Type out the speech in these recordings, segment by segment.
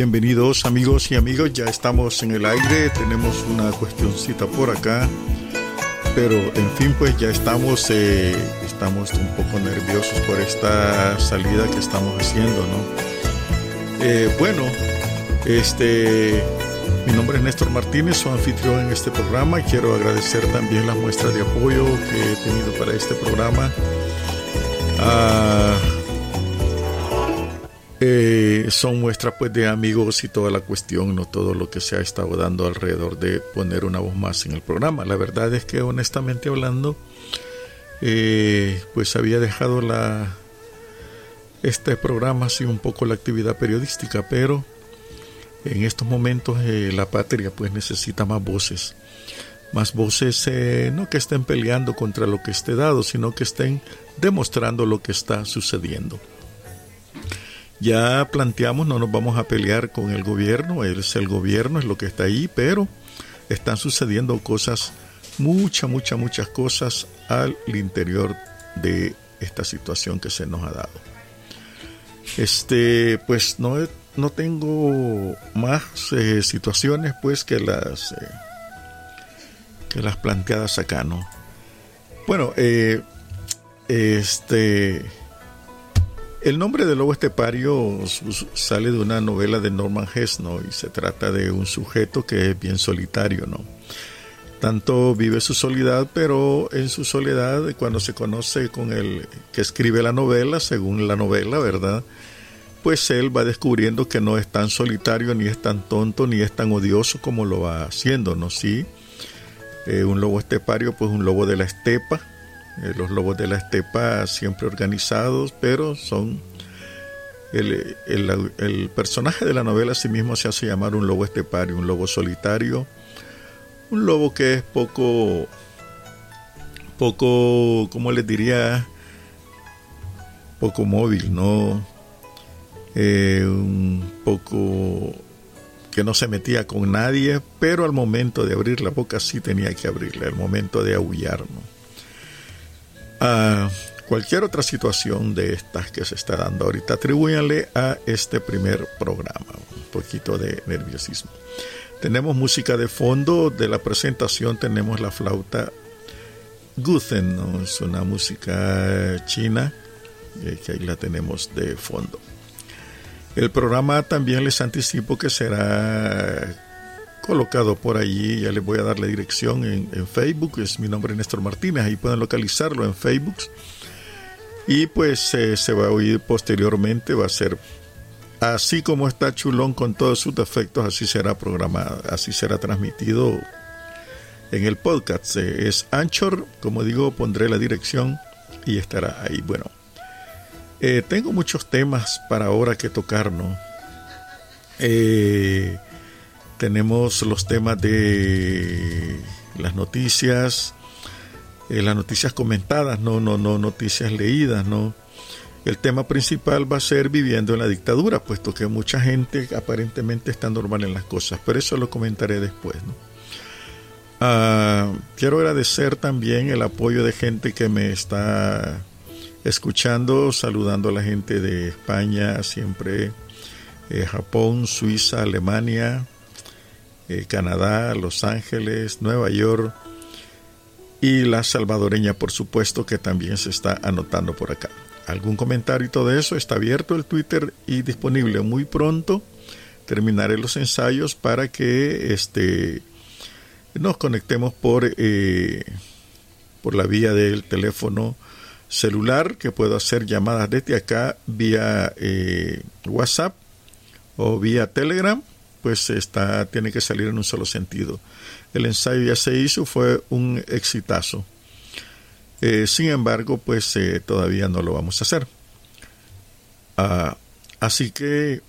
Bienvenidos amigos y amigos, ya estamos en el aire, tenemos una cuestioncita por acá, pero en fin pues ya estamos, eh, estamos un poco nerviosos por esta salida que estamos haciendo, ¿no? Eh, bueno, este, mi nombre es Néstor Martínez, su anfitrión en este programa, quiero agradecer también las muestras de apoyo que he tenido para este programa. Eh, son muestras pues de amigos y toda la cuestión, no todo lo que se ha estado dando alrededor de poner una voz más en el programa. La verdad es que honestamente hablando, eh, pues había dejado la este programa así un poco la actividad periodística, pero en estos momentos eh, la patria pues necesita más voces, más voces no que estén peleando contra lo que esté dado, sino que estén demostrando lo que está sucediendo. Ya planteamos, no nos vamos a pelear con el gobierno, es el gobierno, es lo que está ahí, pero están sucediendo cosas, muchas, muchas, muchas cosas al interior de esta situación que se nos ha dado. Este, pues no, no tengo más eh, situaciones pues que las eh, que las planteadas acá, ¿no? Bueno, eh, este el nombre del lobo estepario sale de una novela de Norman Hess, ¿no? Y se trata de un sujeto que es bien solitario, ¿no? Tanto vive su soledad, pero en su soledad, cuando se conoce con el que escribe la novela, según la novela, ¿verdad? Pues él va descubriendo que no es tan solitario, ni es tan tonto, ni es tan odioso como lo va haciendo, ¿no? Sí, eh, un lobo estepario, pues un lobo de la estepa, eh, los lobos de la estepa siempre organizados, pero son... El, personaje de la novela a sí mismo se hace llamar un lobo estepario, un lobo solitario, un lobo que es poco, poco, ¿cómo les diría? Poco móvil, ¿no? Eh, un poco que no se metía con nadie, pero al momento de abrir la boca sí tenía que abrirla, al momento de aullar, ¿no? A cualquier otra situación de estas que se está dando ahorita, atribúyanle a este primer programa, un poquito de nerviosismo. Tenemos música de fondo, de la presentación tenemos la flauta Guthen, es una música china, eh, que ahí la tenemos de fondo. El programa también les anticipo que será colocado por allí, ya les voy a dar la dirección en, Facebook, es mi nombre Néstor Martínez, ahí pueden localizarlo en Facebook. Y pues eh, se va a oír posteriormente, va a ser así como está Chulón con todos sus defectos, así será programado, así será transmitido en el podcast. Eh, es Anchor, como digo, pondré la dirección y estará ahí. Bueno, eh, tengo muchos temas para ahora que tocar, ¿no? Eh, tenemos los temas de las noticias, eh, las noticias comentadas, no, no, no noticias leídas, no. El tema principal va a ser viviendo en la dictadura, puesto que mucha gente aparentemente está normal en las cosas, pero eso lo comentaré después. ¿no? Ah, quiero agradecer también el apoyo de gente que me está escuchando, saludando a la gente de España, siempre eh, Japón, Suiza, Alemania, eh, Canadá, Los Ángeles, Nueva York y la salvadoreña, por supuesto, que también se está anotando por acá. Algún comentario y todo eso está abierto el Twitter y disponible muy pronto. Terminaré los ensayos para que este, nos conectemos por, eh, por la vía del teléfono celular, que puedo hacer llamadas desde acá vía eh, WhatsApp o vía Telegram pues está, tiene que salir en un solo sentido. El ensayo ya se hizo, fue un exitazo. Eh, sin embargo, pues eh, todavía no lo vamos a hacer. Ah, así que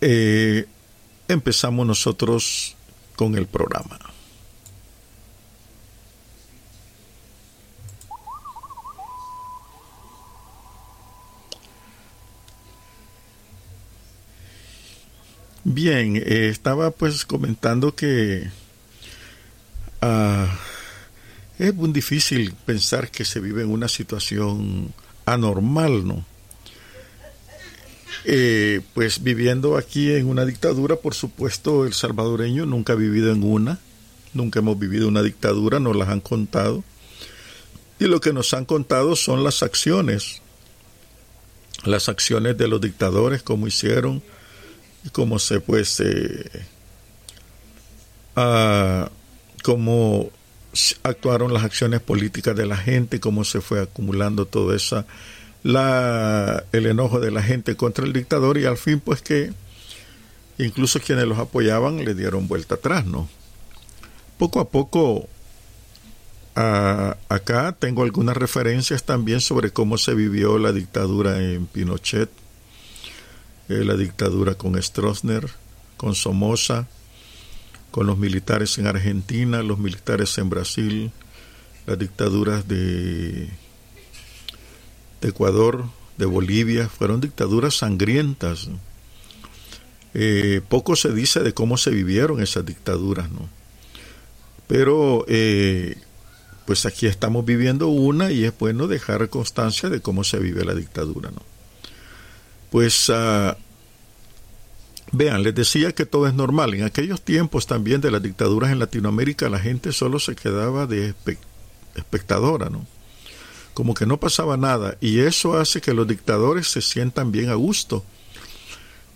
eh, empezamos nosotros con el programa. Bien, eh, estaba pues comentando que ah, es muy difícil pensar que se vive en una situación anormal, ¿no? eh, pues viviendo aquí en una dictadura, por supuesto, el salvadoreño nunca ha vivido en una, nunca hemos vivido una dictadura, nos las han contado. Y lo que nos han contado son las acciones, las acciones de los dictadores, cómo hicieron y cómo se pues, eh, ah, cómo actuaron las acciones políticas de la gente, cómo se fue acumulando todo esa la, el enojo de la gente contra el dictador y al fin pues que incluso quienes los apoyaban le dieron vuelta atrás, ¿no? Poco a poco acá tengo algunas referencias también sobre cómo se vivió la dictadura en Pinochet, eh, la dictadura con Stroessner, con Somoza, con los militares en Argentina, los militares en Brasil, las dictaduras de Ecuador, de Bolivia, fueron dictaduras sangrientas. Eh, poco se dice de cómo se vivieron esas dictaduras, ¿no? Pero eh, pues aquí estamos viviendo una y es bueno dejar constancia de cómo se vive la dictadura, ¿no? Pues ah, vean, les decía que todo es normal. En aquellos tiempos también de las dictaduras en Latinoamérica la gente solo se quedaba de espectadora, ¿no? como que no pasaba nada y eso hace que los dictadores se sientan bien a gusto,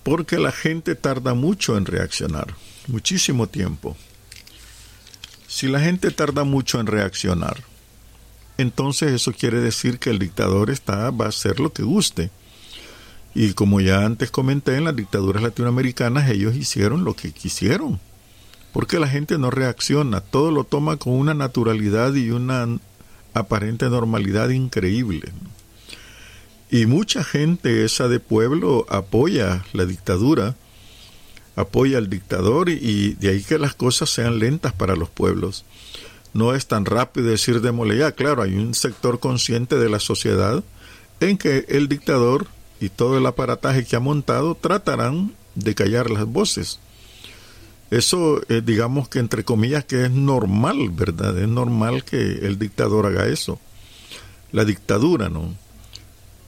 porque la gente tarda mucho en reaccionar, muchísimo tiempo. Si la gente tarda mucho en reaccionar, entonces eso quiere decir que el dictador está va a hacer lo que guste. Y como ya antes comenté, en las dictaduras latinoamericanas ellos hicieron lo que quisieron, porque la gente no reacciona, todo lo toma con una naturalidad y una aparente normalidad increíble. Y mucha gente esa de pueblo apoya la dictadura, apoya al dictador y, de ahí que las cosas sean lentas para los pueblos. No es tan rápido decir démosle ya, claro, hay un sector consciente de la sociedad en que el dictador y todo el aparataje que ha montado tratarán de callar las voces. Eso, eh, digamos que entre comillas, que es normal, ¿verdad? Es normal que el dictador haga eso. La dictadura, ¿no?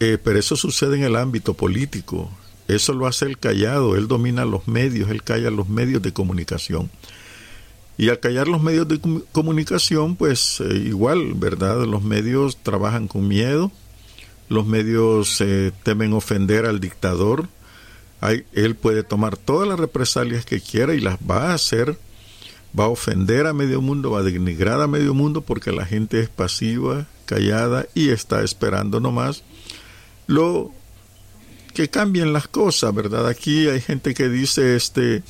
Eh, pero eso sucede en el ámbito político. Eso lo hace el callado. Él domina los medios, él calla los medios de comunicación. Y al callar los medios de comunicación, pues eh, igual, ¿verdad? Los medios trabajan con miedo, los medios temen ofender al dictador, él puede tomar todas las represalias que quiera y las va a hacer, va a ofender a medio mundo, va a denigrar a medio mundo porque la gente es pasiva, callada y está esperando nomás lo que cambien las cosas, ¿verdad? Aquí hay gente que dice, este,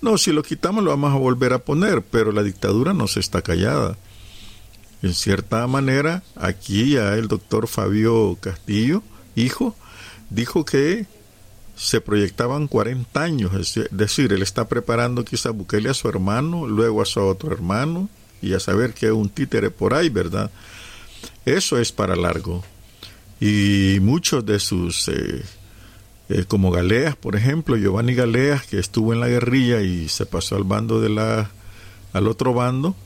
no, si lo quitamos lo vamos a volver a poner, pero la dictadura no se está callada. En cierta manera, aquí ya el doctor Fabio Castillo, hijo, dijo que se proyectaban 40 años, es decir, él está preparando quizá Bukele a su hermano, luego a su otro hermano, y a saber que un títere por ahí, ¿verdad? Eso es para largo. Y muchos de sus, eh, eh, como Galeas, por ejemplo, Giovanni Galeas, que estuvo en la guerrilla y se pasó al bando de la, al otro bando,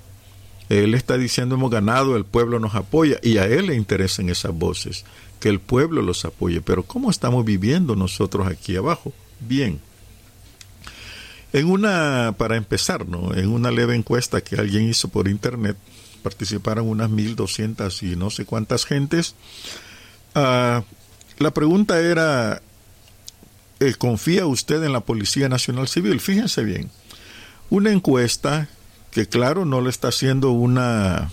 él está diciendo hemos ganado, el pueblo nos apoya, y a él le interesan esas voces que el pueblo los apoye. Pero ¿cómo estamos viviendo nosotros aquí abajo? Bien. En una, para empezar, ¿no? en una leve encuesta que alguien hizo por internet, participaron unas 1.200 y no sé cuántas gentes. Ah, la pregunta era, eh, ¿confía usted en la Policía Nacional Civil? Fíjense bien, una encuesta que claro no lo está haciendo una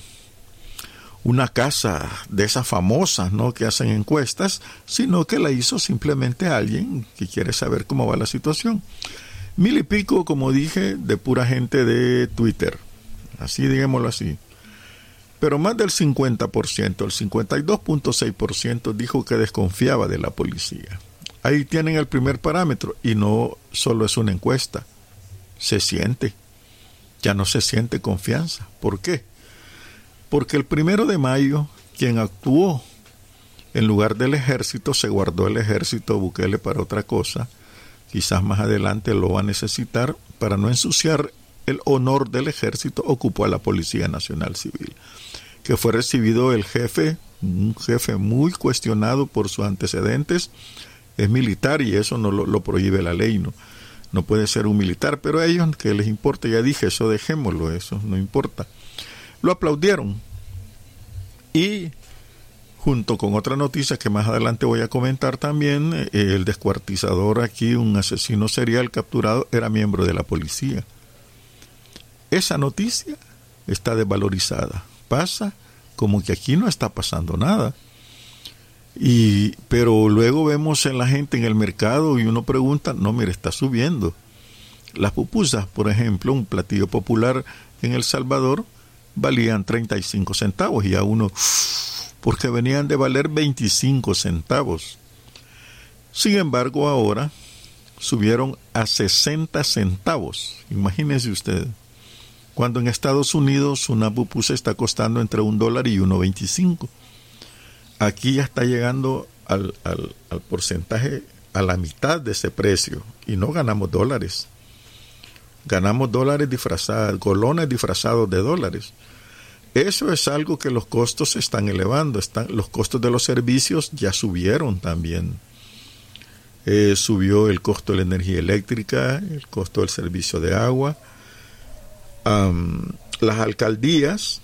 una casa de esas famosas, ¿no? Que hacen encuestas, sino que la hizo simplemente alguien que quiere saber cómo va la situación. Mil y pico, como dije, de pura gente de Twitter. Así, digámoslo así. Pero más del 50%, el 52.6% dijo que desconfiaba de la policía. Ahí tienen el primer parámetro y no solo es una encuesta. Se siente. Ya no se siente confianza. ¿Por qué? porque el primero de mayo quien actuó en lugar del ejército se guardó el ejército Bukele para otra cosa, quizás más adelante lo va a necesitar para no ensuciar el honor del ejército, ocupó a la Policía Nacional Civil, que fue recibido el jefe, un jefe muy cuestionado por sus antecedentes, es militar y eso no lo, prohíbe la ley, ¿no? No puede ser un militar, pero a ellos que les importa, ya dije, eso dejémoslo, eso no importa. Lo aplaudieron. Y junto con otra noticia que más adelante voy a comentar también, eh, el descuartizador aquí, un asesino serial capturado, era miembro de la policía. Esa noticia está desvalorizada. Pasa como que aquí no está pasando nada. Y, pero luego vemos en la gente en el mercado y uno pregunta, no, mire, está subiendo. Las pupusas, por ejemplo, un platillo popular en El Salvador, valían 35 centavos y a uno, porque venían de valer 25 centavos. Sin embargo, ahora subieron a 60 centavos. Imagínense ustedes cuando en Estados Unidos una pupusa está costando entre un dólar y 1.25. Aquí ya está llegando al, porcentaje a la mitad de ese precio y no ganamos dólares. Ganamos dólares disfrazados, colones disfrazados de dólares. Eso es algo que los costos se están elevando. Están, los costos de los servicios ya subieron también. Eh, subió el costo de la energía eléctrica, el costo del servicio de agua, las alcaldías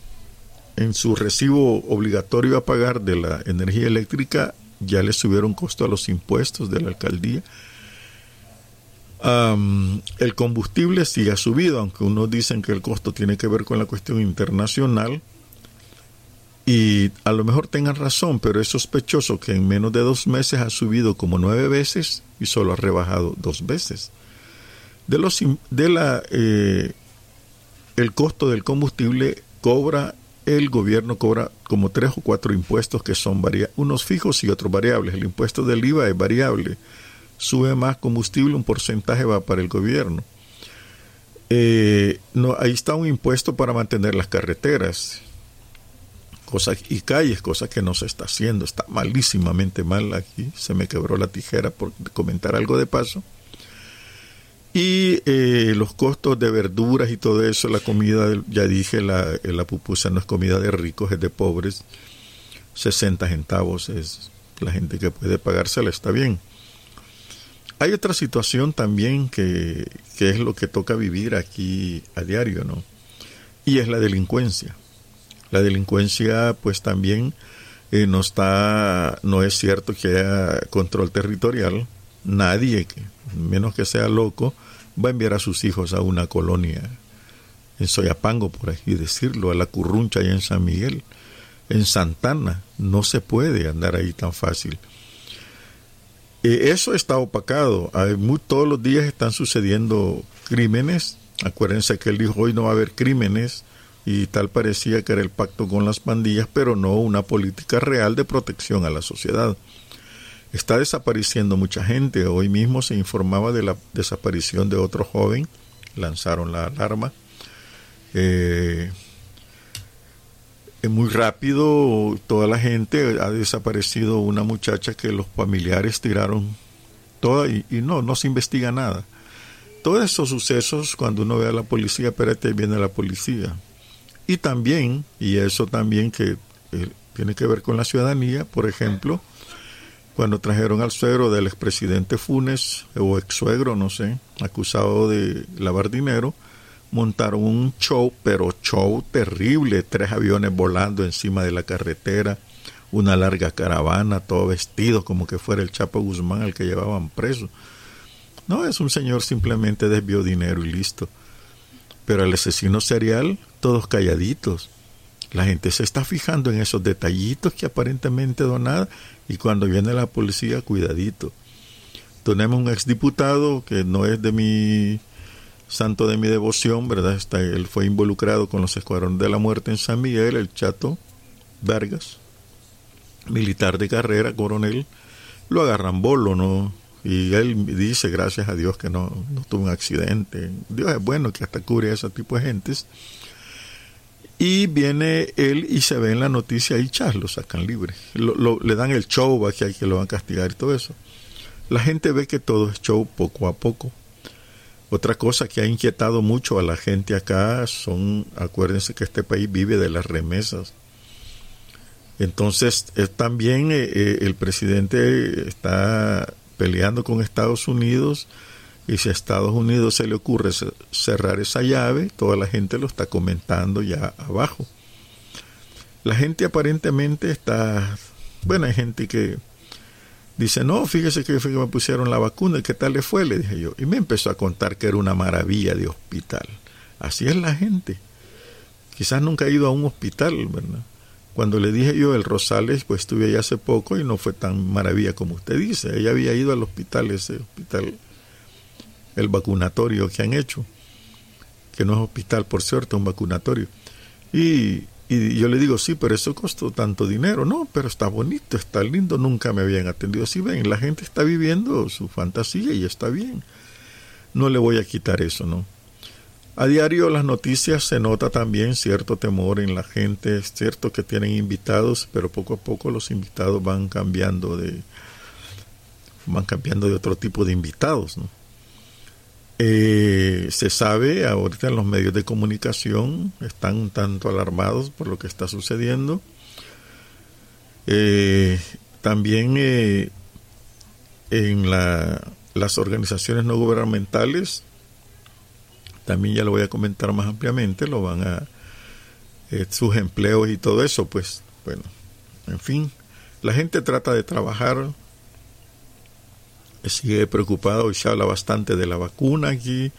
en su recibo obligatorio a pagar de la energía eléctrica ya le subieron costo a los impuestos de la alcaldía. el combustible sí ha subido, aunque unos dicen que el costo tiene que ver con la cuestión internacional. Y a lo mejor tengan razón, pero es sospechoso que en menos de dos meses ha subido como nueve veces y solo ha rebajado dos veces. De, los, de la eh, el costo del combustible cobra, el gobierno cobra como tres o cuatro impuestos que son unos fijos y otros variables. El impuesto del IVA es variable. Sube más combustible, un porcentaje va para el gobierno. Eh, no, ahí está un impuesto para mantener las carreteras cosas y calles, cosa que no se está haciendo. Está malísimamente mal aquí. Se me quebró la tijera por comentar algo de paso. Y eh, los costos de verduras y todo eso, la comida, ya dije, la, la pupusa no es comida de ricos, es de pobres. 60 centavos es la gente que puede pagársela, está bien. Hay otra situación también que, que es lo que toca vivir aquí a diario, ¿no? Y es la delincuencia. La delincuencia, pues también eh, no está, no es cierto que haya control territorial. Nadie, menos que sea loco, va a enviar a sus hijos a una colonia en Soyapango, por así decirlo, a la Curruncha y en San Miguel. En Santana no se puede andar ahí tan fácil. Eh, eso está opacado. todos los días están sucediendo crímenes. Acuérdense que él dijo hoy no va a haber crímenes y tal parecía que era el pacto con las pandillas, pero no una política real de protección a la sociedad. Está desapareciendo mucha gente. Hoy mismo se informaba de la desaparición de otro joven. Lanzaron la alarma. Eh, muy rápido toda la gente ha desaparecido una muchacha que los familiares tiraron toda y, no, no se investiga nada. Todos esos sucesos, cuando uno ve a la policía, espérate, viene la policía. Y también, y eso también que eh, tiene que ver con la ciudadanía, por ejemplo, cuando trajeron al suegro del expresidente Funes, o ex suegro, no sé, acusado de lavar dinero, montaron un show, pero show terrible, tres aviones volando encima de la carretera, una larga caravana, todo vestido como que fuera el Chapo Guzmán al que llevaban preso. No, es un señor simplemente desvió dinero y listo. Pero el asesino serial, todos calladitos. La gente se está fijando en esos detallitos que aparentemente donada y cuando viene la policía, cuidadito. Tenemos un exdiputado que no es de mi santo de mi devoción, ¿verdad? Él fue involucrado con los escuadrones de la muerte en San Miguel, el Chato Vargas, militar de carrera, coronel, lo agarran bolo, ¿no? Y él dice, gracias a Dios que no, no tuvo un accidente. Dios es bueno que hasta cubre a ese tipo de gentes. Y viene él y se ve en la noticia y chas, lo sacan libre. le dan el show, que hay que lo van a castigar y todo eso. La gente ve que todo es show poco a poco. Otra cosa que ha inquietado mucho a la gente acá son, acuérdense que este país vive de las remesas. Entonces, también eh, eh, el presidente está peleando con Estados Unidos y si a Estados Unidos se le ocurre cerrar esa llave, toda la gente lo está comentando ya abajo. La gente aparentemente está, bueno, hay gente que dice, no, fíjese que, que me pusieron la vacuna, ¿y qué tal le fue? Le dije yo. Y me empezó a contar que era una maravilla de hospital. Así es la gente. Quizás nunca ha ido a un hospital, ¿verdad? Cuando le dije yo el Rosales, pues estuve allá hace poco y no fue tan maravilla como usted dice. Ella había ido al hospital, ese hospital, el vacunatorio que han hecho, que no es hospital, por cierto, un vacunatorio. Y, y yo le digo, sí, pero eso costó tanto dinero. No, pero está bonito, está lindo, nunca me habían atendido. Sí, ven, la gente está viviendo su fantasía y está bien. No le voy a quitar eso, ¿no? A diario las noticias se nota también cierto temor en la gente, es cierto que tienen invitados, pero poco a poco los invitados van cambiando de van cambiando de otro tipo de invitados, ¿no? Eh, se sabe ahorita en los medios de comunicación están un tanto alarmados por lo que está sucediendo. Eh, también eh, en la, las organizaciones no gubernamentales también ya lo voy a comentar más ampliamente, lo van a eh, sus empleos y todo eso, pues bueno, en fin, la gente trata de trabajar, sigue preocupado y se habla bastante de la vacuna aquí,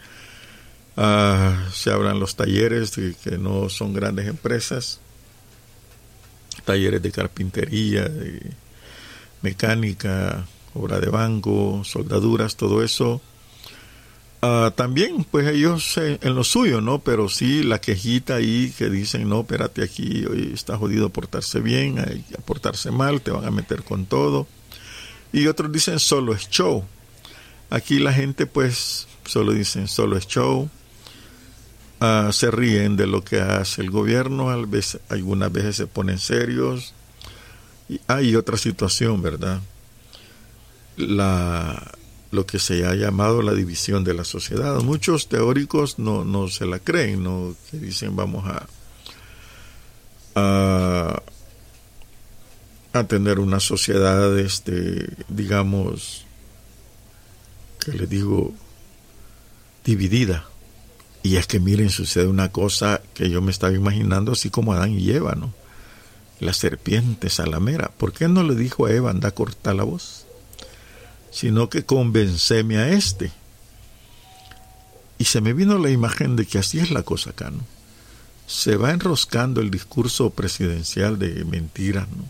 ah, se hablan los talleres que no son grandes empresas, talleres de carpintería, de mecánica, obra de banco, soldaduras, todo eso Ah, también, pues ellos en lo suyo, ¿no? Pero sí la quejita ahí que dicen, no, espérate aquí, hoy está jodido portarse bien, hay que portarse mal, te van a meter con todo. Y otros dicen, solo es show. Aquí la gente, pues, solo dicen, solo es show. Ah, se ríen de lo que hace el gobierno, algunas veces se ponen serios. Y hay otra situación, ¿verdad? La, lo que se ha llamado la división de la sociedad. Muchos teóricos no, no se la creen, no que dicen vamos a, a, a tener una sociedad, este, digamos, que les digo, dividida. Y es que miren, sucede una cosa que yo me estaba imaginando así como Adán y Eva, ¿no? La serpiente salamera. ¿Por qué no le dijo a Eva, anda a cortar la voz? sino que convenceme a este. Y se me vino la imagen de que así es la cosa acá, ¿no? Se va enroscando el discurso presidencial de mentiras, ¿no?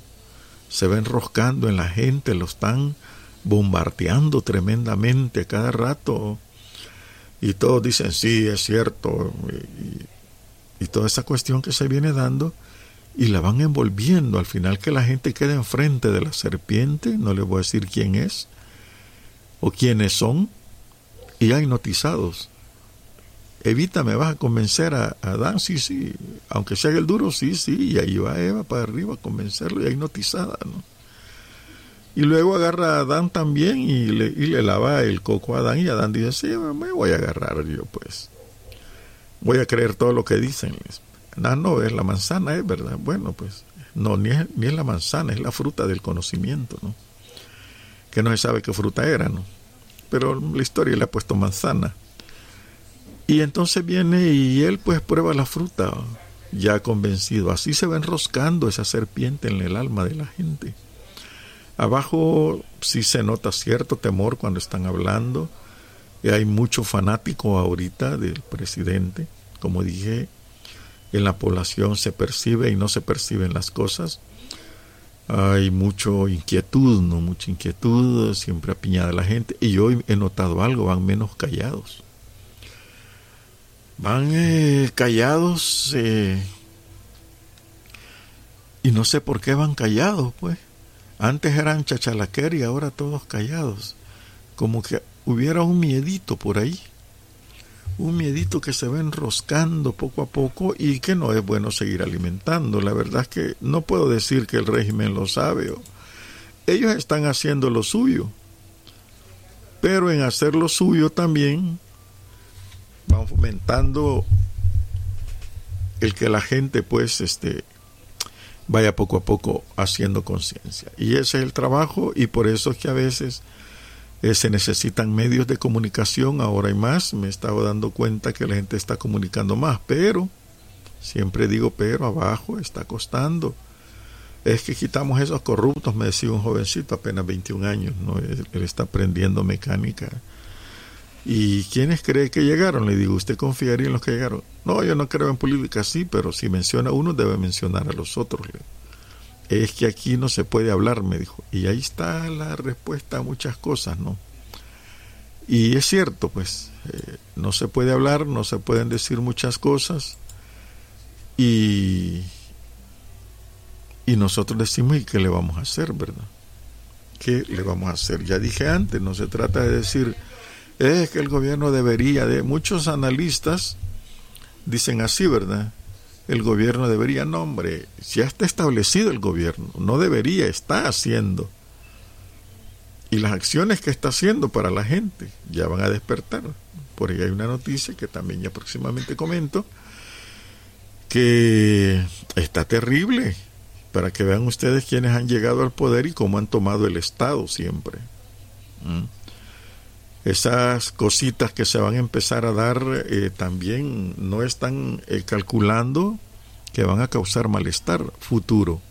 Se va enroscando en la gente, lo están bombardeando tremendamente a cada rato. Y todos dicen, sí, es cierto. Y, toda esa cuestión que se viene dando, y la van envolviendo. Al final que la gente quede enfrente de la serpiente, no le voy a decir quién es, o quiénes son y hay notizados. Evita, me vas a convencer a, Adán, sí, sí, aunque sea el duro, sí, sí, y ahí va Eva para arriba a convencerlo y hay notizada, ¿no? Y luego agarra a Adán también y le, y le lava el coco a Adán y Adán dice, sí, me voy a agarrar yo pues. Voy a creer todo lo que dicen. No, no, es la manzana, es verdad. Bueno, pues no, ni es, ni es la manzana, es la fruta del conocimiento, ¿no? que no se sabe qué fruta era, ¿no? Pero la historia le ha puesto manzana. Y entonces viene y él pues prueba la fruta, ya convencido. Así se va enroscando esa serpiente en el alma de la gente. Abajo sí se nota cierto temor cuando están hablando. Y hay mucho fanático ahorita del presidente. Como dije, en la población se percibe y no se perciben las cosas hay mucho inquietud, ¿no? Mucha inquietud, siempre apiñada la gente. Y yo he notado algo, van menos callados. Van eh, callados eh, y no sé por qué van callados, pues. Antes eran chachalaquer y ahora todos callados. Como que hubiera un miedito por ahí un miedito que se va enroscando poco a poco y que no es bueno seguir alimentando. La verdad es que no puedo decir que el régimen lo sabe. Ellos están haciendo lo suyo, pero en hacer lo suyo también van fomentando el que la gente pues este vaya poco a poco haciendo conciencia. Y ese es el trabajo y por eso es que a veces Eh, se necesitan medios de comunicación, ahora hay más, me he estado dando cuenta que la gente está comunicando más, pero, siempre digo pero, abajo está costando. Es que quitamos esos corruptos, me decía un jovencito, apenas 21 años, ¿no? él, está aprendiendo mecánica. ¿Y quiénes cree que llegaron? Le digo, ¿usted confiaría en los que llegaron? No, yo no creo en política, sí, pero si menciona a uno, debe mencionar a los otros. Es que aquí no se puede hablar, me dijo. Y ahí está la respuesta a muchas cosas, ¿no? Y es cierto, pues, eh, no se puede hablar, no se pueden decir muchas cosas. Y, y nosotros decimos, ¿y qué le vamos a hacer, verdad? ¿Qué le vamos a hacer? Ya dije antes, no se trata de decir es que el gobierno debería, de muchos analistas dicen así, ¿verdad? El gobierno debería, no hombre, ya está establecido el gobierno, no debería, está haciendo. Y las acciones que está haciendo para la gente ya van a despertar. Por ahí hay una noticia que también ya próximamente comento, que está terrible, para que vean ustedes quiénes han llegado al poder y cómo han tomado el Estado siempre. ¿Mm? Esas cositas que se van a empezar a dar eh, también no están eh, calculando que van a causar malestar futuro,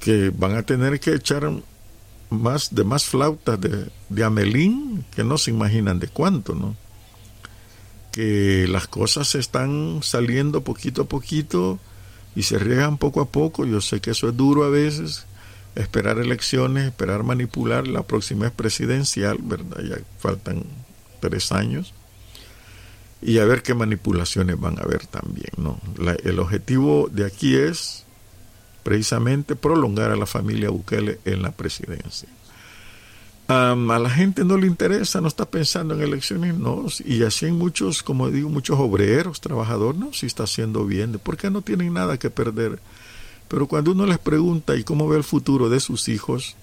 que van a tener que echar más de más flautas de, de Amelín que no se imaginan de cuánto, ¿no? Que las cosas están saliendo poquito a poquito y se riegan poco a poco. Yo sé que eso es duro a veces, esperar elecciones, esperar manipular, la próxima es presidencial, ¿verdad? Ya faltan tres años. Y a ver qué manipulaciones van a haber también, ¿no? el objetivo de aquí es precisamente prolongar a la familia Bukele en la presidencia. a la gente no le interesa, no está pensando en elecciones, no. Y así en muchos, como digo, muchos obreros, trabajadores, no, si está haciendo bien, porque no tienen nada que perder pero cuando uno les pregunta y cómo ve el futuro de sus hijos,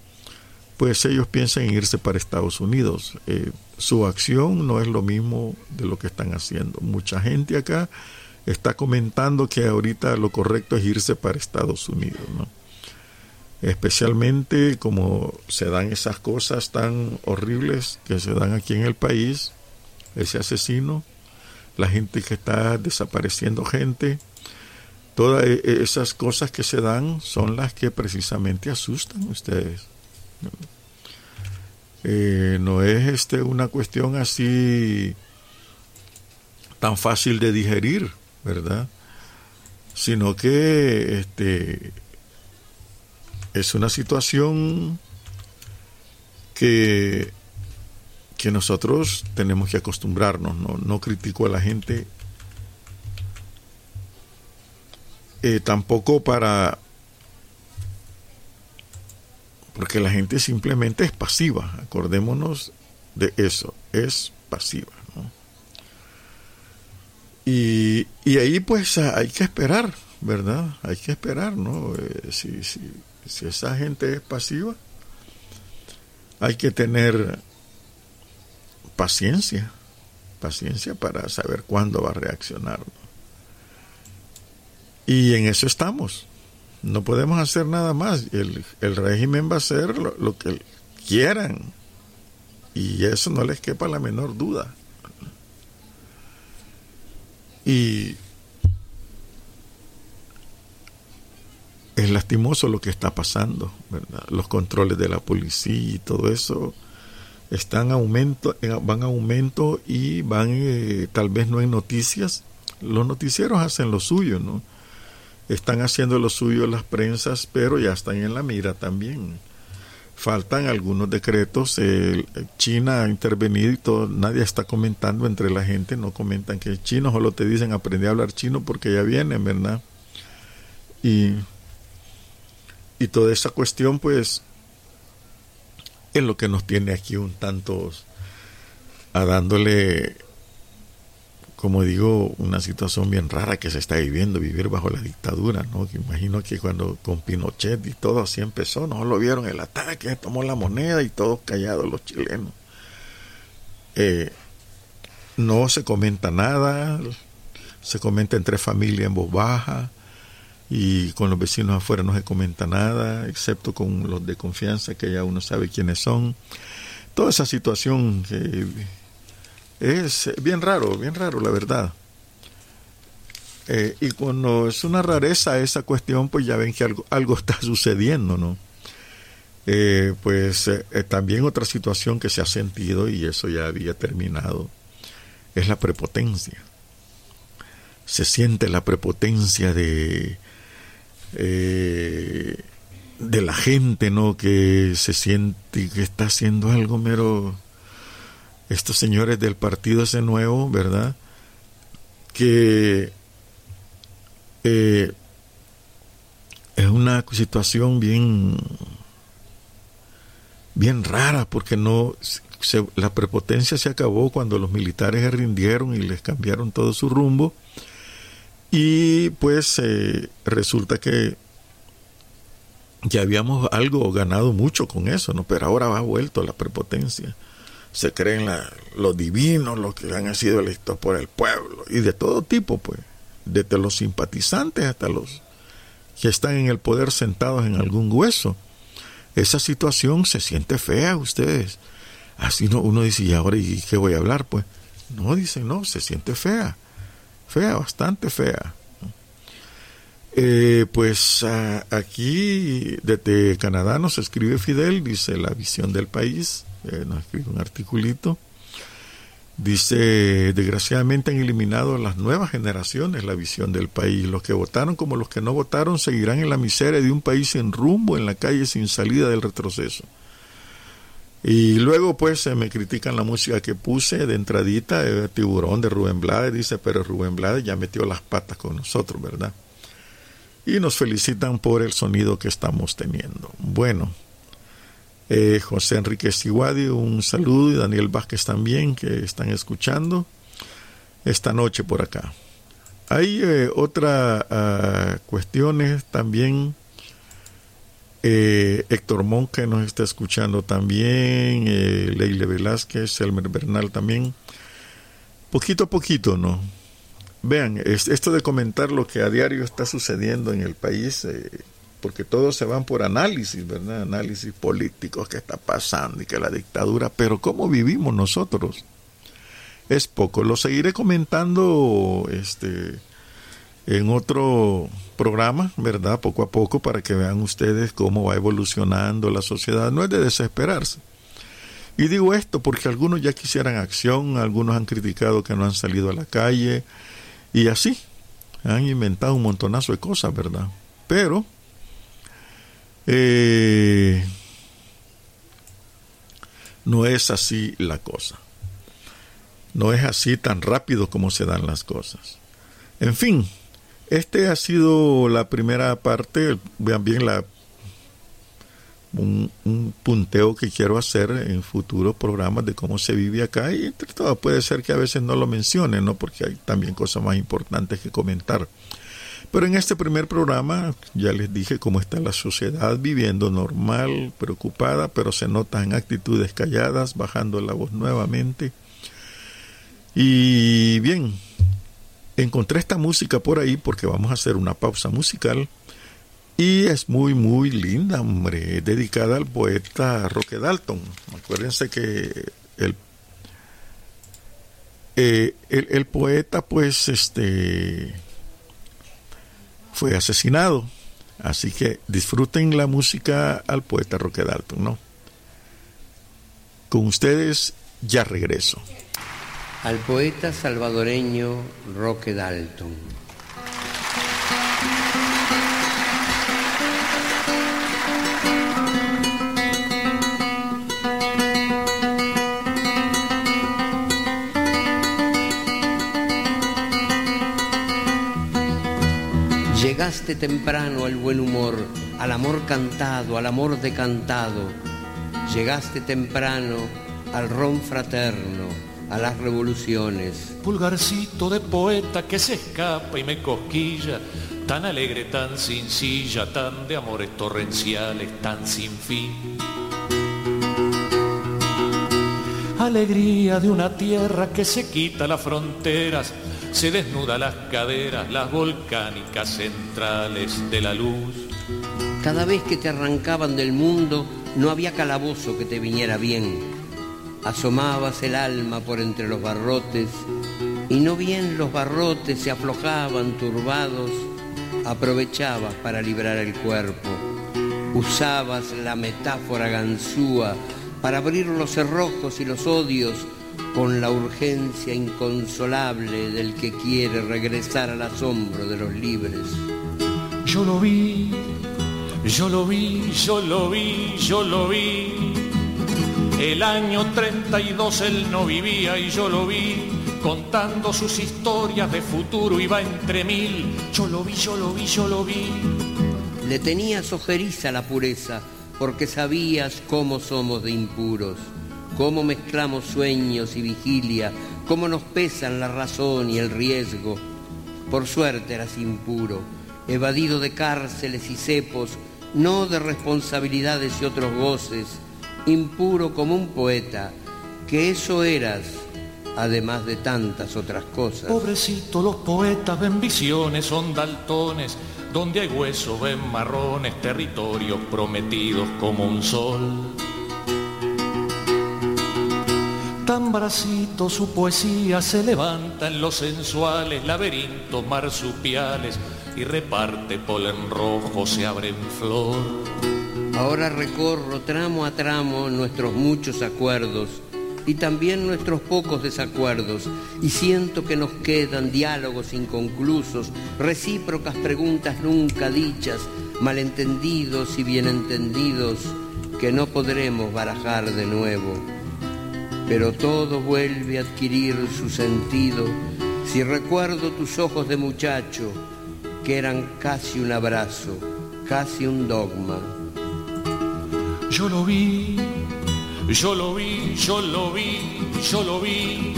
pues ellos piensan en irse para Estados Unidos. Eh, su acción no es lo mismo de lo que están haciendo. Mucha gente acá está comentando que ahorita lo correcto es irse para Estados Unidos, ¿no? Especialmente como se dan esas cosas tan horribles que se dan aquí en el país, ese asesino, la gente que está desapareciendo gente, Todas e, e, esas cosas que se dan son las que precisamente asustan a ustedes. Eh, no es este una cuestión así tan fácil de digerir, ¿verdad? Sino que este es una situación que, que nosotros tenemos que acostumbrarnos, no, no critico a la gente Eh, tampoco para... Porque la gente simplemente es pasiva, acordémonos de eso, es pasiva. Y, y, ahí pues hay que esperar, ¿verdad? Hay que esperar, ¿no? Eh, si, si, si, esa gente es pasiva, hay que tener paciencia, paciencia para saber cuándo va a reaccionar. Y en eso estamos. No podemos hacer nada más. El, el régimen va a hacer lo, que quieran. Y eso no les quepa la menor duda. Y es lastimoso lo que está pasando, Los controles de la policía y todo eso están aumento, van a aumento y van eh, tal vez no en noticias. Los noticieros hacen lo suyo, ¿no? Están haciendo lo suyo las prensas, pero ya están en la mira también. Faltan algunos decretos. China ha intervenido y todo, nadie está comentando entre la gente, no comentan que es chino, solo te dicen aprende a hablar chino porque ya vienen, ¿verdad? Y, y toda esa cuestión, pues, es lo que nos tiene aquí un tanto a dándole como digo, una situación bien rara que se está viviendo, vivir bajo la dictadura, ¿no? imagino que cuando con Pinochet y todo así empezó, no lo vieron el ataque, tomó la moneda y todos callados los chilenos. Eh, no se comenta nada, se comenta entre familia en voz baja y con los vecinos afuera no se comenta nada, excepto con los de confianza que ya uno sabe quiénes son. toda esa situación que es bien raro, bien raro, la verdad. Eh, y cuando es una rareza esa cuestión, pues ya ven que algo, algo está sucediendo, ¿no? Eh, pues eh, también otra situación que se ha sentido, y eso ya había terminado, es la prepotencia. Se siente la prepotencia de, de la gente, ¿no? Que se siente que está haciendo algo mero. Estos señores del partido ese nuevo, ¿verdad? Que eh, es una situación bien bien rara porque no la prepotencia se acabó cuando los militares se rindieron y les cambiaron todo su rumbo y pues eh, resulta que ya habíamos algo ganado mucho con eso, ¿no? Pero ahora va vuelto la prepotencia. Se creen los divinos, los que han sido electos por el pueblo y de todo tipo, pues desde los simpatizantes hasta los que están en el poder sentados en algún hueso. Esa situación se siente fea ustedes. Así no, uno dice, ¿y ahora y qué voy a hablar? Pues no, dicen, no, se siente fea. Fea, bastante fea. Eh, pues aquí desde Canadá nos escribe Fidel, dice la visión del país, eh, nos escribe un articulito. Dice, desgraciadamente han eliminado las nuevas generaciones la visión del país. Los que votaron como los que no votaron seguirán en la miseria de un país sin rumbo, en la calle sin salida del retroceso. Y luego pues se me critican la música que puse de entradita, eh, Tiburón de Rubén Blades, dice, pero Rubén Blades ya metió las patas con nosotros, ¿verdad? Y nos felicitan por el sonido que estamos teniendo. Bueno, eh, José Enrique Estiguadi, un saludo, y Daniel Vázquez también, que están escuchando esta noche por acá. Hay eh, otras ah, cuestiones también. Eh, Héctor Monque nos está escuchando también, Leile Velázquez, Elmer Bernal también. Poquito a poquito, ¿no? Vean, esto de comentar lo que a diario está sucediendo en el país, porque todos se van por análisis, ¿verdad? Análisis políticos, qué está pasando y que la dictadura, pero ¿cómo vivimos nosotros? Es poco. Lo seguiré comentando este, en otro programa, ¿verdad? Poco a poco para que vean ustedes cómo va evolucionando la sociedad. No es de desesperarse. Y digo esto porque algunos ya quisieran acción, algunos han criticado que no han salido a la calle y así han inventado un montonazo de cosas, ¿verdad? Pero eh, no es así la cosa. No es así tan rápido como se dan las cosas. En fin, este ha sido la primera parte, vean bien la un, punteo que quiero hacer en futuros programas de cómo se vive acá y entre todo puede ser que a veces no lo mencione, ¿no? porque hay también cosas más importantes que comentar. Pero en este primer programa ya les dije cómo está la sociedad viviendo normal, preocupada, pero se notan actitudes calladas, bajando la voz nuevamente. Y bien, encontré esta música por ahí porque vamos a hacer una pausa musical. Y es muy, muy linda, hombre, dedicada al poeta Roque Dalton. Acuérdense que el, eh, el, el poeta, pues, este, fue asesinado. Así que disfruten la música al poeta Roque Dalton, ¿no? Con ustedes ya regreso. Al poeta salvadoreño Roque Dalton. Llegaste temprano al buen humor, al amor cantado, al amor decantado. Llegaste temprano al ron fraterno, a las revoluciones. Pulgarcito de poeta que se escapa y me cosquilla, tan alegre, tan sencilla, tan de amores torrenciales, tan sin fin. Alegría de una tierra que se quita las fronteras se desnuda las caderas, las volcánicas centrales de la luz. Cada vez que te arrancaban del mundo, no había calabozo que te viniera bien. Asomabas el alma por entre los barrotes y no bien los barrotes se aflojaban turbados, aprovechabas para librar el cuerpo. Usabas la metáfora ganzúa para abrir los cerrojos y los odios con la urgencia inconsolable del que quiere regresar al asombro de los libres. Yo lo vi, yo lo vi, yo lo vi, yo lo vi. El año 32 él no vivía y yo lo vi contando sus historias de futuro iba entre mil. Yo lo vi, yo lo vi, yo lo vi. Le tenías ojeriza la pureza porque sabías cómo somos de impuros, cómo mezclamos sueños y vigilia, cómo nos pesan la razón y el riesgo. Por suerte eras impuro, evadido de cárceles y cepos, no de responsabilidades y otros goces, impuro como un poeta, que eso eras además de tantas otras cosas. Pobrecito, los poetas ven visiones, son daltones, donde hay huesos ven marrones, territorios prometidos como un sol. Su poesía se levanta en los sensuales laberintos marsupiales y reparte polen rojo, se abre en flor. Ahora recorro tramo a tramo nuestros muchos acuerdos y también nuestros pocos desacuerdos, y siento que nos quedan diálogos inconclusos, recíprocas preguntas nunca dichas, malentendidos y bien entendidos, que no podremos barajar de nuevo. Pero todo vuelve a adquirir su sentido si recuerdo tus ojos de muchacho, que eran casi un abrazo, casi un dogma. Yo lo vi yo lo vi, yo lo vi, yo lo vi.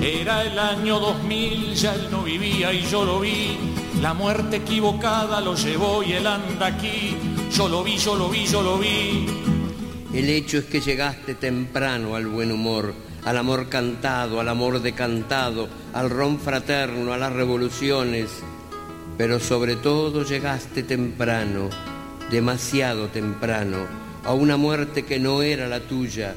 Era el año 2000, ya él no vivía y yo lo vi. La muerte equivocada lo llevó y él anda aquí. Yo lo vi, yo lo vi, yo lo vi. El hecho es que llegaste temprano al buen humor, al amor cantado, al amor decantado, al ron fraterno, a las revoluciones. Pero sobre todo llegaste temprano, demasiado temprano a una muerte que no era la tuya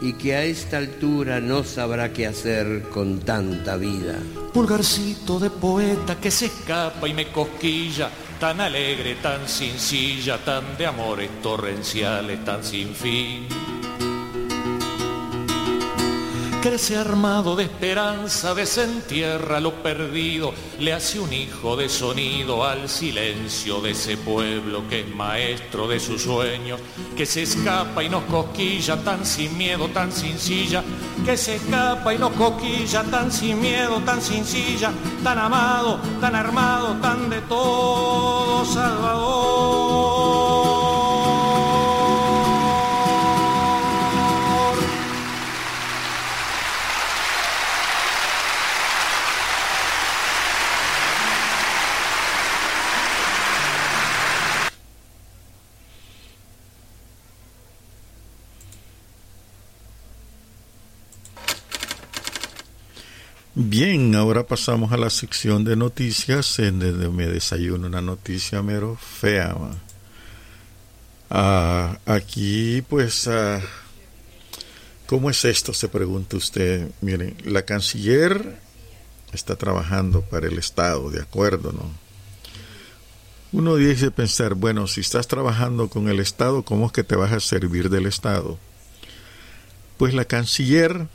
y que a esta altura no sabrá qué hacer con tanta vida. Pulgarcito de poeta que se escapa y me cosquilla, tan alegre, tan sencilla, tan de amores torrenciales, tan sin fin crece armado de esperanza, desentierra lo perdido, le hace un hijo de sonido al silencio de ese pueblo que es maestro de sus sueños, que se escapa y nos cosquilla tan sin miedo, tan sin silla, que se escapa y nos cosquilla tan sin miedo, tan sin silla, tan amado, tan armado, tan de todo Salvador. Ahora pasamos a la sección de noticias, en donde me desayuno una noticia mero fea. Ah, aquí, pues, ah, ¿cómo es esto? Se pregunta usted. Miren, la canciller está trabajando para el Estado, de acuerdo, ¿no? Uno dice pensar, bueno, si estás trabajando con el Estado, ¿cómo es que te vas a servir del Estado? Pues la canciller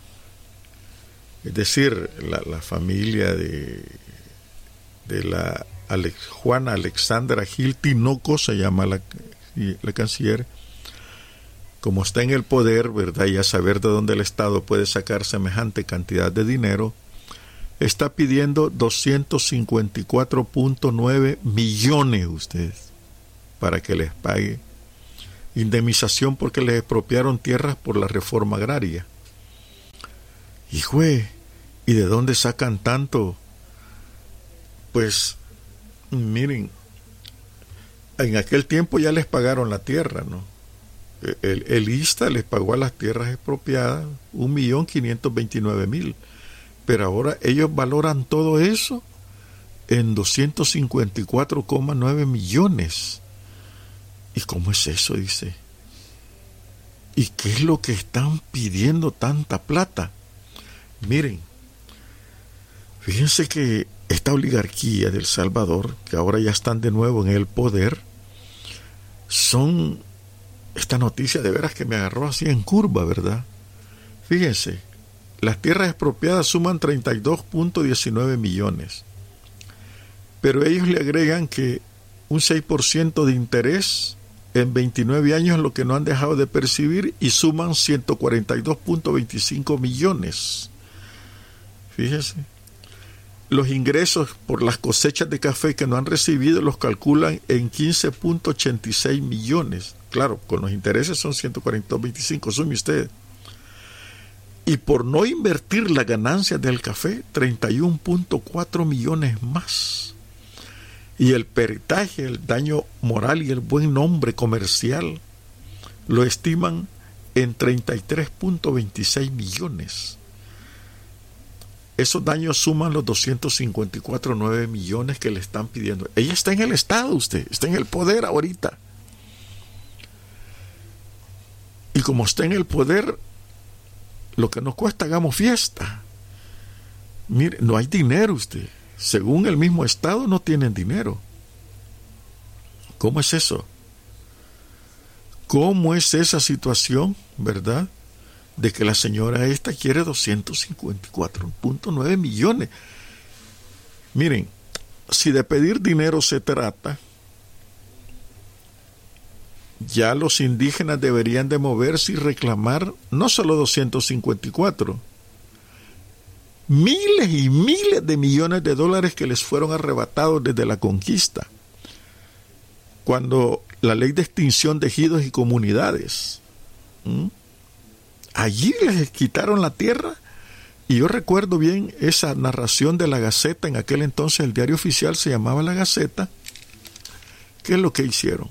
es decir, la, familia de, la Juana Alexandra Gil Tinoco, se llama la, la canciller, como está en el poder, ¿verdad? Y a saber de dónde el Estado puede sacar semejante cantidad de dinero, está pidiendo 254.9 millones ustedes para que les pague indemnización porque les expropiaron tierras por la reforma agraria. Y ¿Y de dónde sacan tanto? Pues, miren, en aquel tiempo ya les pagaron la tierra, ¿no? El, el ISTA les pagó a las tierras expropiadas un millón quinientos veintinueve mil, pero ahora ellos valoran todo eso en 254,9 millones. ¿Y cómo es eso? Dice. ¿Y qué es lo que están pidiendo tanta plata? Miren, fíjense que esta oligarquía del Salvador, que ahora ya están de nuevo en el poder, son esta noticia de veras que me agarró así en curva, ¿verdad? Fíjense, las tierras expropiadas suman 32.19 millones, pero ellos le agregan que un 6% de interés en 29 años lo que no han dejado de percibir y suman 142.25 millones. Fíjese. Los ingresos por las cosechas de café que no han recibido los calculan en 15.86 millones. Claro, con los intereses son 142.25, sume usted. Y por no invertir la ganancia del café, 31.4 millones más y el peritaje, el daño moral y el buen nombre comercial lo estiman en 33.26 millones. Esos daños suman los 254.9 millones que le están pidiendo. Ella está en el Estado, usted, está en el poder ahorita. Y como está en el poder, lo que nos cuesta, hagamos fiesta. Mire, no hay dinero usted según el mismo Estado, no tienen dinero. ¿Cómo es eso? ¿Cómo es esa situación, verdad? De que la señora esta quiere 254.9 millones. Miren, si de pedir dinero se trata, ya los indígenas deberían de moverse y reclamar no solo 254, miles y miles de millones de dólares que les fueron arrebatados desde la conquista, cuando la ley de extinción de ejidos y comunidades, allí les quitaron la tierra. Y yo recuerdo bien esa narración de la Gaceta, en aquel entonces el diario oficial se llamaba La Gaceta. ¿Qué es lo que hicieron?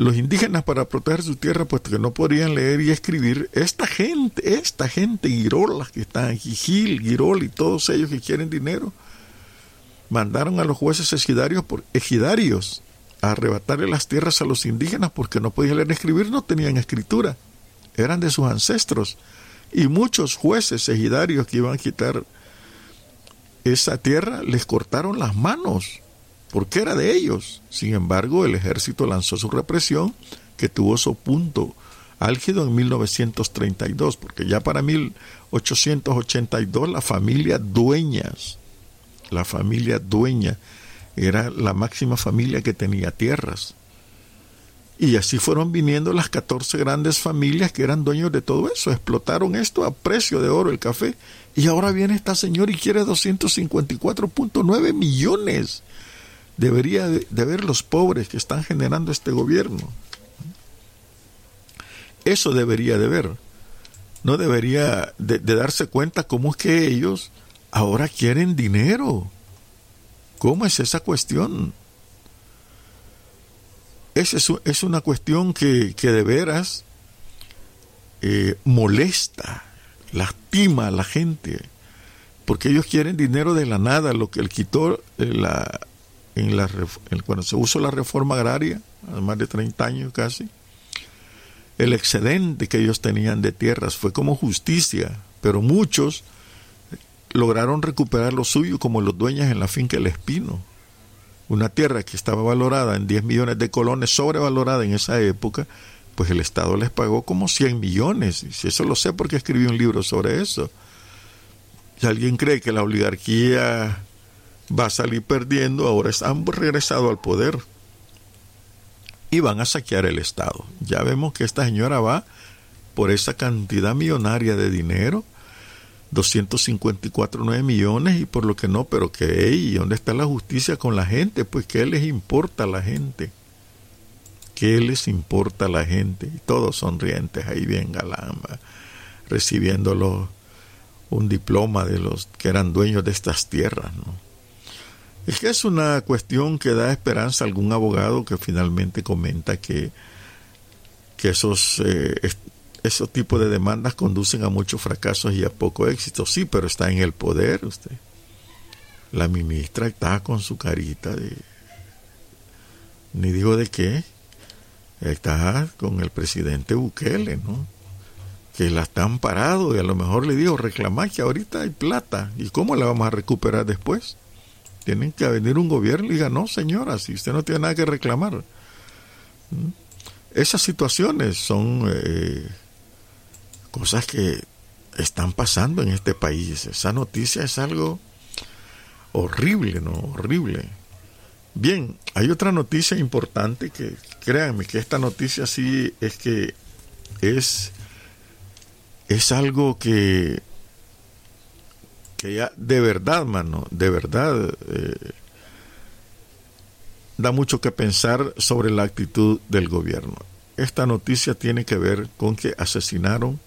los indígenas para proteger su tierra, pues que no podían leer y escribir, esta gente, esta gente, Girolas que están aquí, Gil, Girol y todos ellos que quieren dinero, mandaron a los jueces ejidarios, por, ejidarios a arrebatarle las tierras a los indígenas porque no podían leer y escribir, no tenían escritura, eran de sus ancestros. Y muchos jueces ejidarios que iban a quitar esa tierra les cortaron las manos porque era de ellos. Sin embargo, el ejército lanzó su represión, que tuvo su punto álgido en 1932, porque ya para 1882 la familia dueñas, la familia dueña, era la máxima familia que tenía tierras. Y así fueron viniendo las 14 grandes familias que eran dueños de todo eso. Explotaron esto a precio de oro el café. Y ahora viene esta señora y quiere 254.9 millones debería de, ver los pobres que están generando este gobierno. Eso debería de ver. No debería de, darse cuenta cómo es que ellos ahora quieren dinero. ¿Cómo es esa cuestión? Esa es, una cuestión que, de veras eh, molesta, lastima a la gente, porque ellos quieren dinero de la nada, lo que él quitó eh, la, en la, cuando se usó la reforma agraria, más de 30 años casi, el excedente que ellos tenían de tierras fue como justicia, pero muchos lograron recuperar lo suyo como los dueños en la finca El Espino. Una tierra que estaba valorada en 10 millones de colones, sobrevalorada en esa época, pues el Estado les pagó como 100 millones. Y eso lo sé porque escribí un libro sobre eso. Si alguien cree que la oligarquía va a salir perdiendo, ahora han regresado al poder y van a saquear el Estado. Ya vemos que esta señora va por esa cantidad millonaria de dinero, 254 millones y por lo que no, pero que, ¿y dónde está la justicia con la gente? Pues, ¿qué les importa a la gente? ¿Qué les importa a la gente? Y todos sonrientes ahí bien galamba, recibiendo un diploma de los que eran dueños de estas tierras, ¿no? Es que es una cuestión que da esperanza a algún abogado que finalmente comenta que, que esos, eh, esos tipos de demandas conducen a muchos fracasos y a poco éxito. Sí, pero está en el poder usted. La ministra está con su carita de... Ni digo de qué. está con el presidente Bukele, ¿no? Que la están parado y a lo mejor le digo, reclamar que ahorita hay plata. ¿Y cómo la vamos a recuperar después? Tienen que venir un gobierno y diga, no señora, si usted no tiene nada que reclamar. ¿Mm? Esas situaciones son eh, cosas que están pasando en este país. Esa noticia es algo horrible, ¿no? Horrible. Bien, hay otra noticia importante que créanme que esta noticia sí es que es es algo que que ya de verdad, mano, de verdad eh, da mucho que pensar sobre la actitud del gobierno. Esta noticia tiene que ver con que asesinaron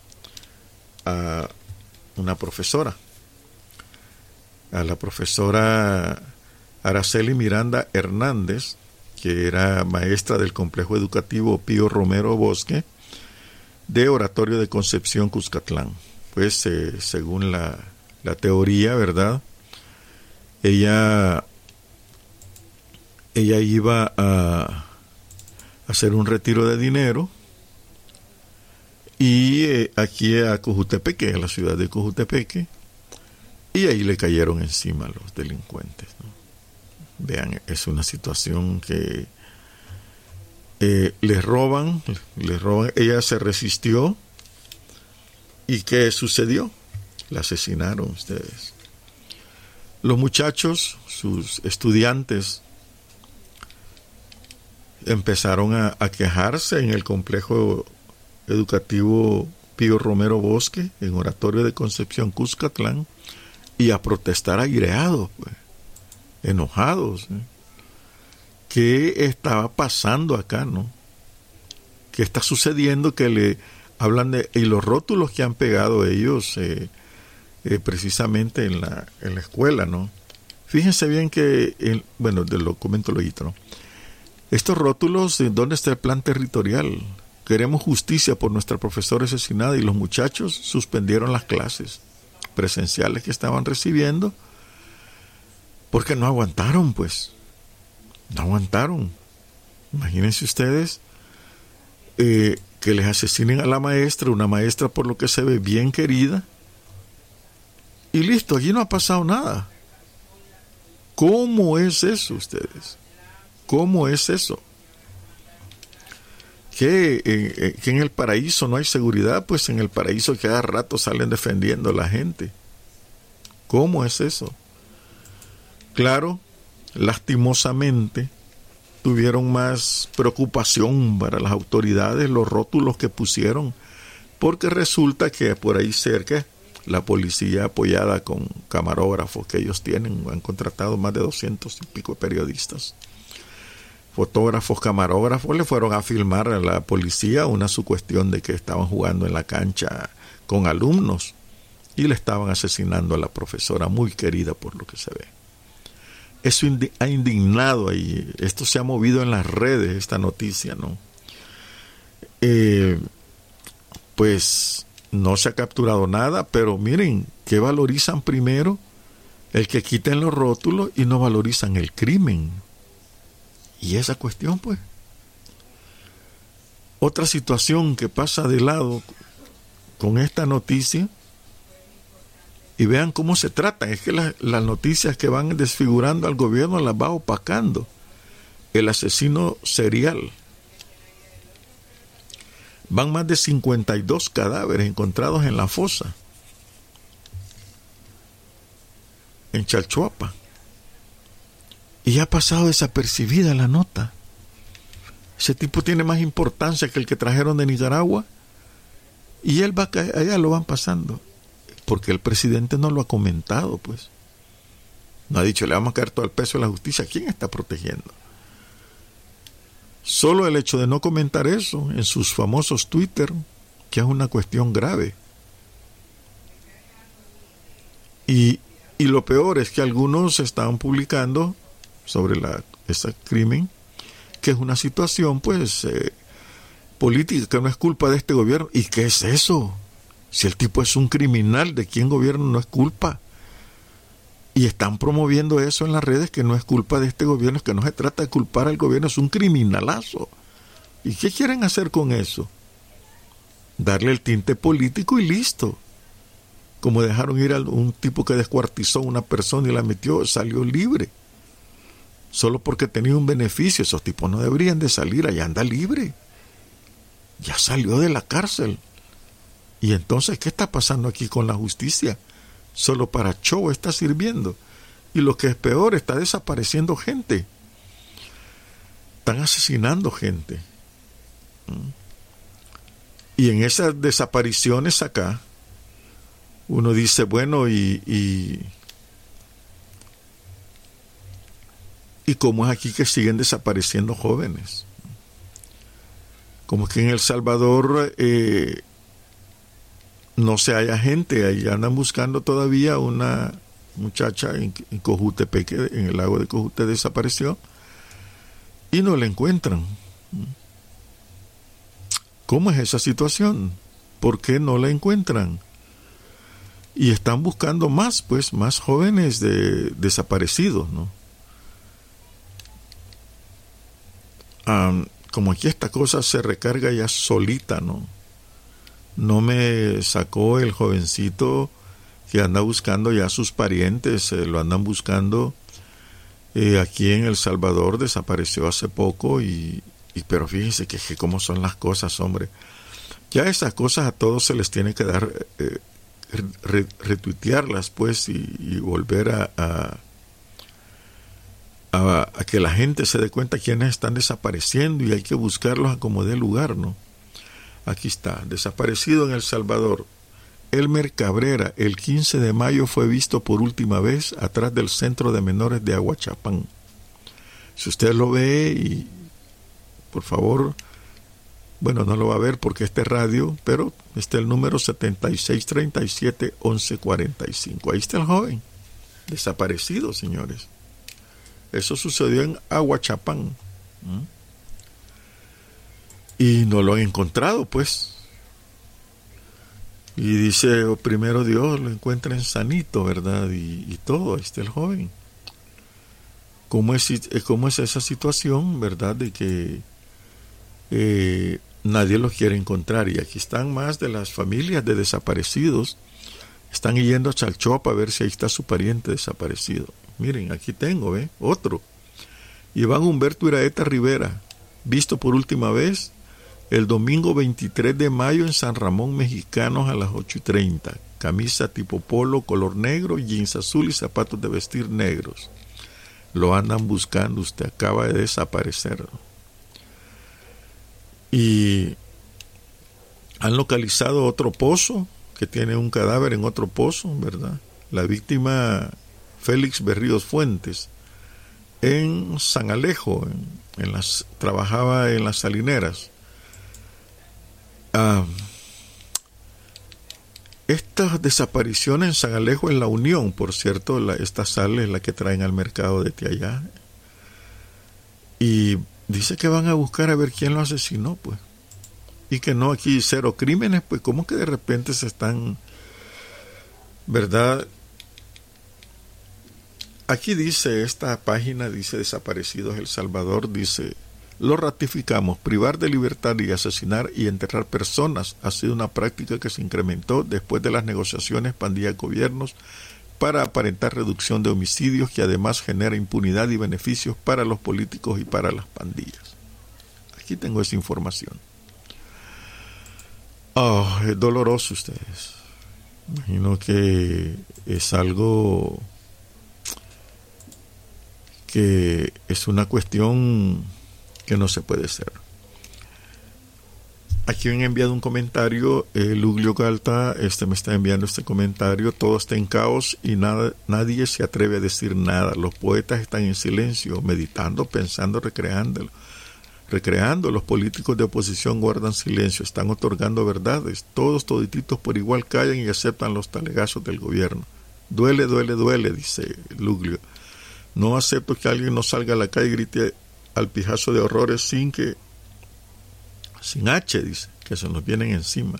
a una profesora, a la profesora Araceli Miranda Hernández, que era maestra del complejo educativo Pío Romero Bosque, de Oratorio de Concepción Cuscatlán. Pues eh, según la, la teoría, ¿verdad? Ella, ella iba a hacer un retiro de dinero y eh, aquí a Cojutepeque, en la ciudad de Cojutepeque, y ahí le cayeron encima los delincuentes. Vean, es una situación que eh, le roban, le roban, ella se resistió y ¿qué sucedió? La asesinaron ustedes. Los muchachos, sus estudiantes, empezaron a, a quejarse en el complejo educativo Pío Romero Bosque, en Oratorio de Concepción Cuscatlán, y a protestar aireados, pues, enojados. ¿eh? ¿Qué estaba pasando acá, no? ¿Qué está sucediendo que le hablan de... y los rótulos que han pegado ellos eh, eh, precisamente en la, en la escuela, ¿no? Fíjense bien que, bueno, del lo ¿no? Estos rótulos, ¿dónde está el plan territorial? Queremos justicia por nuestra profesora asesinada y los muchachos suspendieron las clases presenciales que estaban recibiendo porque no aguantaron, pues. No aguantaron. Imagínense ustedes eh, que les asesinen a la maestra, una maestra por lo que se ve bien querida, y listo, allí no ha pasado nada. ¿Cómo es eso ustedes? ¿Cómo es eso? Que, en el paraíso no hay seguridad, pues en el paraíso cada rato salen defendiendo a la gente. ¿Cómo es eso? Claro, lastimosamente tuvieron más preocupación para las autoridades los rótulos que pusieron, porque resulta que por ahí cerca la policía apoyada con camarógrafos que ellos tienen, han contratado más de doscientos y pico periodistas fotógrafos, camarógrafos le fueron a filmar a la policía una su cuestión de que estaban jugando en la cancha con alumnos y le estaban asesinando a la profesora muy querida por lo que se ve. Eso ha indignado ahí, esto se ha movido en las redes, esta noticia, ¿no? Eh, pues no se ha capturado nada, pero miren, ¿qué valorizan primero? El que quiten los rótulos y no valorizan el crimen. Y esa cuestión, pues. Otra situación que pasa de lado con esta noticia, y vean cómo se trata, es que las noticias que van desfigurando al gobierno las va opacando. El asesino serial. Van más de 52 cadáveres encontrados en la fosa, en Chalchuapa. Y ha pasado desapercibida la nota. Ese tipo tiene más importancia que el que trajeron de Nicaragua. Y él va a allá lo van pasando. Porque el presidente no lo ha comentado, pues. No ha dicho, le vamos a caer todo el peso de la justicia. ¿Quién está protegiendo? Solo el hecho de no comentar eso en sus famosos Twitter, que es una cuestión grave. Y, y lo peor es que algunos estaban publicando sobre la, ese crimen, que es una situación pues eh, política, que no es culpa de este gobierno. ¿Y qué es eso? Si el tipo es un criminal, ¿de quién gobierno no es culpa? Y están promoviendo eso en las redes que no es culpa de este gobierno, que no se trata de culpar al gobierno, es un criminalazo. ¿Y qué quieren hacer con eso? Darle el tinte político y listo. Como dejaron ir a un tipo que descuartizó a una persona y la metió, salió libre. Solo porque tenía un beneficio. Esos tipos no deberían de salir, allá anda libre. Ya salió de la cárcel. Y entonces, ¿qué está pasando aquí con la justicia? Solo para show está sirviendo. Y lo que es peor, está desapareciendo gente. Están asesinando gente. ¿Mm? Y en esas desapariciones acá, uno dice, bueno, y, y, y cómo es aquí que siguen desapareciendo jóvenes. Como que en El Salvador eh, no se haya gente, ahí andan buscando todavía una muchacha en, en Cojutepeque, en el lago de Cojute desapareció y no la encuentran. ¿Cómo es esa situación? ¿Por qué no la encuentran? Y están buscando más, pues, más jóvenes de, desaparecidos, ¿no? Como aquí esta cosa se recarga ya solita, ¿no? No me sacó el jovencito que anda buscando ya sus parientes, eh, lo andan buscando eh, aquí en El Salvador, desapareció hace poco y, pero fíjense que, que cómo son las cosas, hombre. Ya esas cosas a todos se les tiene que dar, eh, retuitearlas pues y, volver a, a, a, que la gente se dé cuenta quiénes están desapareciendo y hay que buscarlos a como dé lugar, ¿no? Aquí está, desaparecido en El Salvador. Elmer Cabrera, el 15 de mayo fue visto por última vez atrás del centro de menores de Aguachapán. Si usted lo ve y por favor, bueno, no lo va a ver porque este radio, pero está el número 7637-1145. Ahí está el joven, desaparecido, señores. Eso sucedió en Aguachapán. Y no lo han encontrado, pues. Y dice, oh, primero Dios lo encuentra en sanito, ¿verdad? Y, todo, ahí está el joven. ¿Cómo es, ¿Cómo es esa situación, verdad? De que eh, nadie los quiere encontrar. Y aquí están más de las familias de desaparecidos. Están yendo a Chalchopa a ver si ahí está su pariente desaparecido. Miren, aquí tengo, ¿ve? Otro. Iván Humberto Iraeta Rivera, visto por última vez el domingo 23 de mayo en San Ramón Mexicanos a las 8 y 30. Camisa tipo polo, color negro, jeans azul y zapatos de vestir negros. Lo andan buscando, usted acaba de desaparecer. Y han localizado otro pozo que tiene un cadáver en otro pozo, ¿verdad? La víctima Félix Berríos Fuentes en San Alejo, en las, trabajaba en las salineras Ah, estas desapariciones en San Alejo en la Unión, por cierto, la, esta sal es la que traen al mercado de allá. Y dice que van a buscar a ver quién lo asesinó, pues. Y que no aquí cero crímenes, pues ¿cómo que de repente se están, verdad? Aquí dice, esta página dice Desaparecidos El Salvador, dice, lo ratificamos. Privar de libertad y asesinar y enterrar personas ha sido una práctica que se incrementó después de las negociaciones pandilla-gobiernos para aparentar reducción de homicidios que además genera impunidad y beneficios para los políticos y para las pandillas. Aquí tengo esa información. Oh, es doloroso ustedes. Imagino que es algo que es una cuestión que no se puede ser. Aquí han enviado un comentario, eh, Luglio Galta este me está enviando este comentario, todo está en caos y nada, nadie se atreve a decir nada. Los poetas están en silencio, meditando, pensando, recreando. Recreando, los políticos de oposición guardan silencio, están otorgando verdades. Todos, todititos por igual callan y aceptan los talegazos del gobierno. Duele, duele, duele, dice Luglio. No acepto que alguien no salga a la calle y grite al pijazo de horrores sin que, sin H, dice, que se nos vienen encima.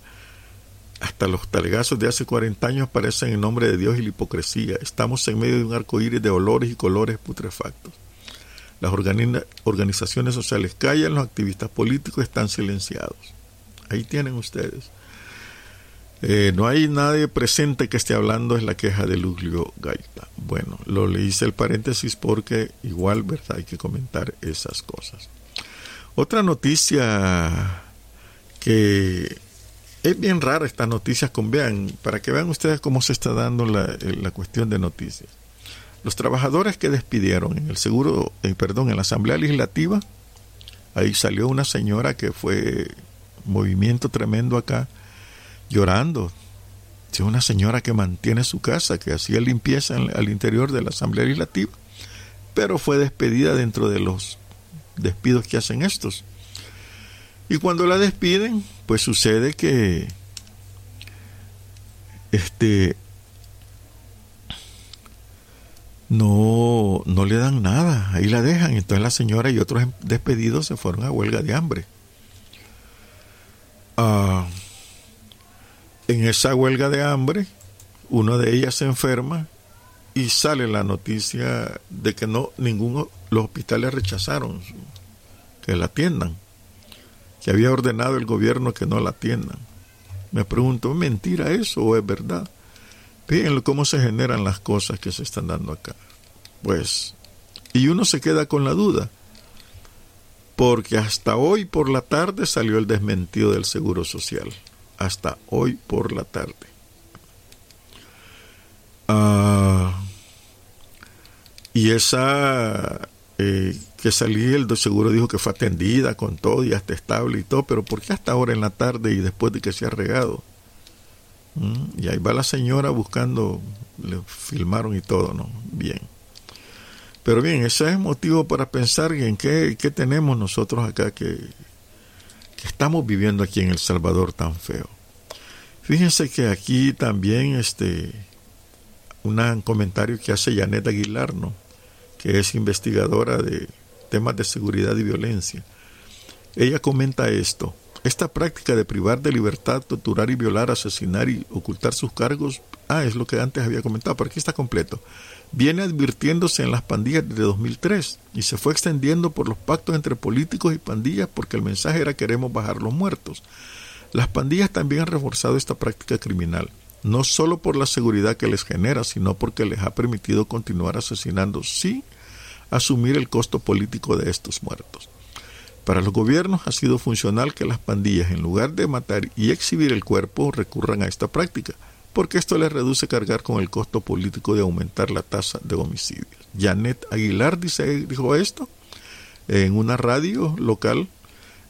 Hasta los talgazos de hace 40 años parecen en nombre de Dios y la hipocresía. Estamos en medio de un arco iris de olores y colores putrefactos. Las organizaciones sociales callan, los activistas políticos están silenciados. Ahí tienen ustedes. Eh, no hay nadie presente que esté hablando, es la queja de Luglio Gaita. Bueno, lo le hice el paréntesis porque igual, ¿verdad? Hay que comentar esas cosas. Otra noticia que es bien rara esta noticia con vean, para que vean ustedes cómo se está dando la, la cuestión de noticias. Los trabajadores que despidieron en el seguro, eh, perdón, en la Asamblea Legislativa, ahí salió una señora que fue movimiento tremendo acá, llorando. Es una señora que mantiene su casa, que hacía limpieza al interior de la Asamblea Legislativa, pero fue despedida dentro de los despidos que hacen estos. Y cuando la despiden, pues sucede que este no, no le dan nada, ahí la dejan. Entonces la señora y otros despedidos se fueron a huelga de hambre. Ah, en esa huelga de hambre, una de ellas se enferma y sale la noticia de que no ninguno los hospitales rechazaron que la atiendan, que había ordenado el gobierno que no la atiendan. Me pregunto, ¿es mentira eso o es verdad? Fíjenlo cómo se generan las cosas que se están dando acá. Pues, y uno se queda con la duda, porque hasta hoy por la tarde salió el desmentido del Seguro Social hasta hoy por la tarde. Ah, y esa eh, que salí, el seguro dijo que fue atendida con todo y hasta estable y todo, pero ¿por qué hasta ahora en la tarde y después de que se ha regado? Mm, y ahí va la señora buscando, le filmaron y todo, ¿no? Bien. Pero bien, ese es motivo para pensar en qué, qué tenemos nosotros acá que, estamos viviendo aquí en El Salvador tan feo. Fíjense que aquí también este un comentario que hace Janet Aguilar, ¿no? que es investigadora de temas de seguridad y violencia. Ella comenta esto. Esta práctica de privar de libertad, torturar y violar, asesinar y ocultar sus cargos, ah, es lo que antes había comentado, pero aquí está completo viene advirtiéndose en las pandillas desde 2003 y se fue extendiendo por los pactos entre políticos y pandillas porque el mensaje era queremos bajar los muertos. Las pandillas también han reforzado esta práctica criminal, no solo por la seguridad que les genera, sino porque les ha permitido continuar asesinando sin asumir el costo político de estos muertos. Para los gobiernos ha sido funcional que las pandillas, en lugar de matar y exhibir el cuerpo, recurran a esta práctica porque esto le reduce cargar con el costo político de aumentar la tasa de homicidios. Janet Aguilar dijo esto en una radio local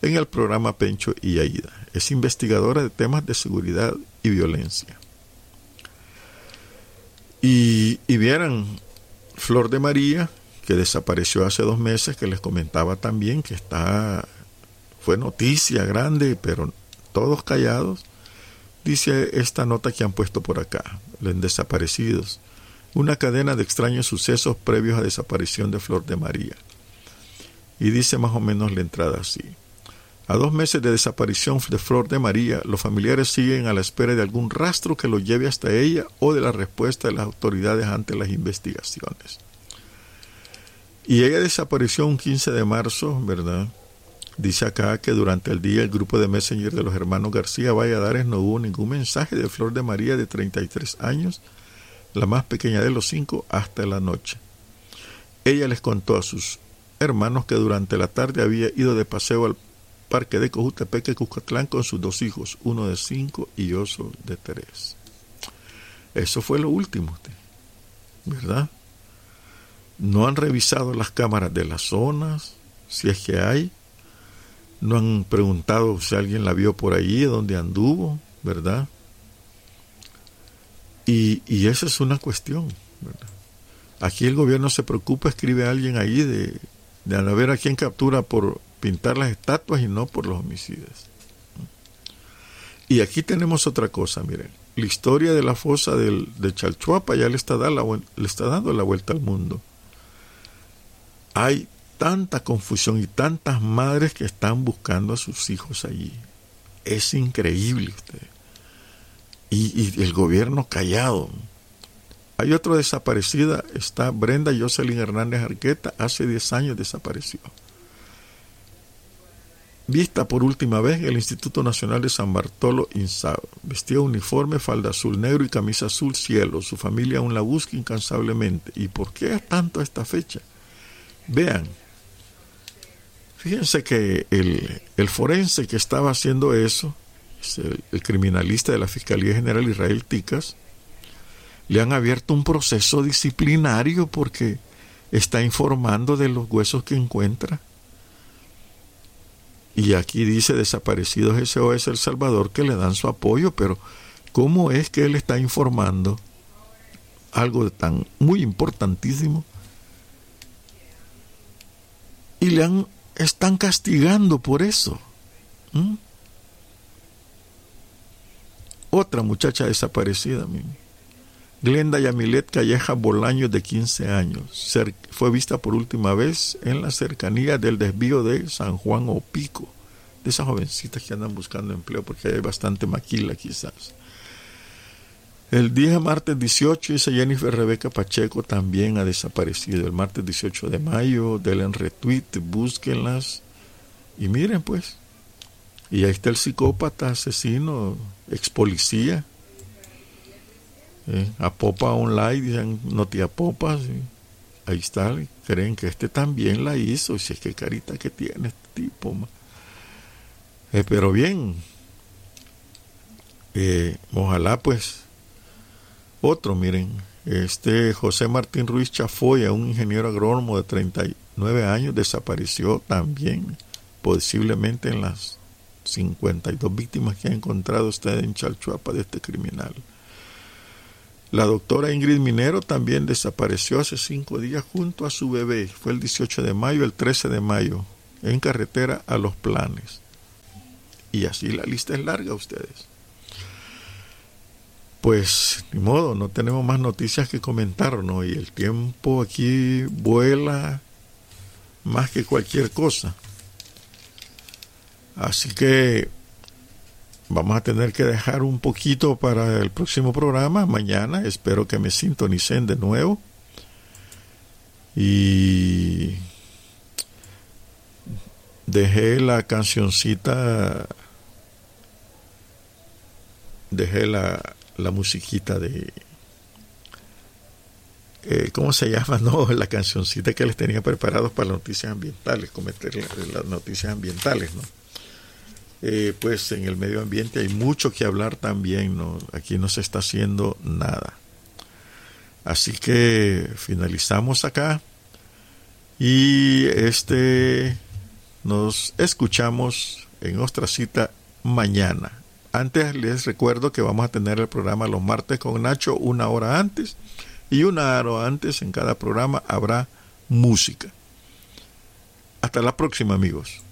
en el programa Pencho y Aida. Es investigadora de temas de seguridad y violencia. Y, y vieran, Flor de María, que desapareció hace dos meses, que les comentaba también que está, fue noticia grande, pero todos callados Dice esta nota que han puesto por acá, en desaparecidos, una cadena de extraños sucesos previos a desaparición de Flor de María. Y dice más o menos la entrada así. A dos meses de desaparición de Flor de María, los familiares siguen a la espera de algún rastro que lo lleve hasta ella o de la respuesta de las autoridades ante las investigaciones. Y ella desapareció un 15 de marzo, ¿verdad? Dice acá que durante el día el grupo de Messenger de los hermanos García Valladares no hubo ningún mensaje de Flor de María de 33 años, la más pequeña de los cinco, hasta la noche. Ella les contó a sus hermanos que durante la tarde había ido de paseo al parque de Cojutepeque, Cuscatlán, con sus dos hijos, uno de cinco y otro de tres. Eso fue lo último, ¿verdad? No han revisado las cámaras de las zonas, si es que hay, no han preguntado si alguien la vio por allí, dónde anduvo, ¿verdad? Y, y esa es una cuestión. ¿verdad? Aquí el gobierno se preocupa, escribe alguien ahí de, de a ver a quién captura por pintar las estatuas y no por los homicidios. Y aquí tenemos otra cosa, miren. La historia de la fosa del, de Chalchuapa ya le está, le está dando la vuelta al mundo. Hay tanta confusión y tantas madres que están buscando a sus hijos allí. Es increíble usted. Y, el gobierno callado. Hay otra desaparecida, está Brenda Jocelyn Hernández Arqueta, hace 10 años desapareció. Vista por última vez el Instituto Nacional de San Bartolo, INSAB. Vestía uniforme, falda azul negro y camisa azul cielo. Su familia aún la busca incansablemente. ¿Y por qué tanto a esta fecha? Vean, fíjense que el, el forense que estaba haciendo eso, el, criminalista de la Fiscalía General Israel Ticas, le han abierto un proceso disciplinario porque está informando de los huesos que encuentra. Y aquí dice desaparecidos SOS El Salvador que le dan su apoyo, pero ¿cómo es que él está informando algo tan muy importantísimo? Y le han, están castigando por eso. ¿Mm? Otra muchacha desaparecida, Glenda Yamilet Calleja Bolaño, de 15 años, fue vista por última vez en la cercanía del desvío de San Juan o Pico, de esas jovencitas que andan buscando empleo porque hay bastante maquila quizás. El día martes 18 dice Jennifer Rebeca Pacheco también ha desaparecido. El martes 18 de mayo, denle en retweet, búsquenlas. Y miren pues, y ahí está el psicópata, asesino, ex policía, eh, a Popa Online, dicen Notia Popa, ahí está, creen que este también la hizo, si es que carita que tiene este tipo. Eh, pero bien, eh, ojalá pues otro, miren, este José Martín Ruiz Chafoya, un ingeniero agrónomo de 39 años, desapareció también, posiblemente en las 52 víctimas que ha encontrado usted en Chalchuapa de este criminal. La doctora Ingrid Minero también desapareció hace cinco días junto a su bebé. Fue el 18 de mayo, el 13 de mayo, en carretera a Los Planes. Y así la lista es larga, ustedes. Pues, ni modo, no tenemos más noticias que comentar, ¿no? Y el tiempo aquí vuela más que cualquier cosa. Así que vamos a tener que dejar un poquito para el próximo programa mañana. Espero que me sintonicen de nuevo. Y dejé la cancioncita, dejé la, la musiquita de... Eh, ¿Cómo se llama? No, la cancioncita que les tenía preparados para las noticias ambientales, cometer las noticias ambientales, ¿no? Eh, pues en el medio ambiente hay mucho que hablar también, ¿no? Aquí no se está haciendo nada. Así que finalizamos acá y este nos escuchamos en nuestra cita mañana. Antes les recuerdo que vamos a tener el programa los martes con Nacho una hora antes y una hora antes en cada programa habrá música. Hasta la próxima amigos.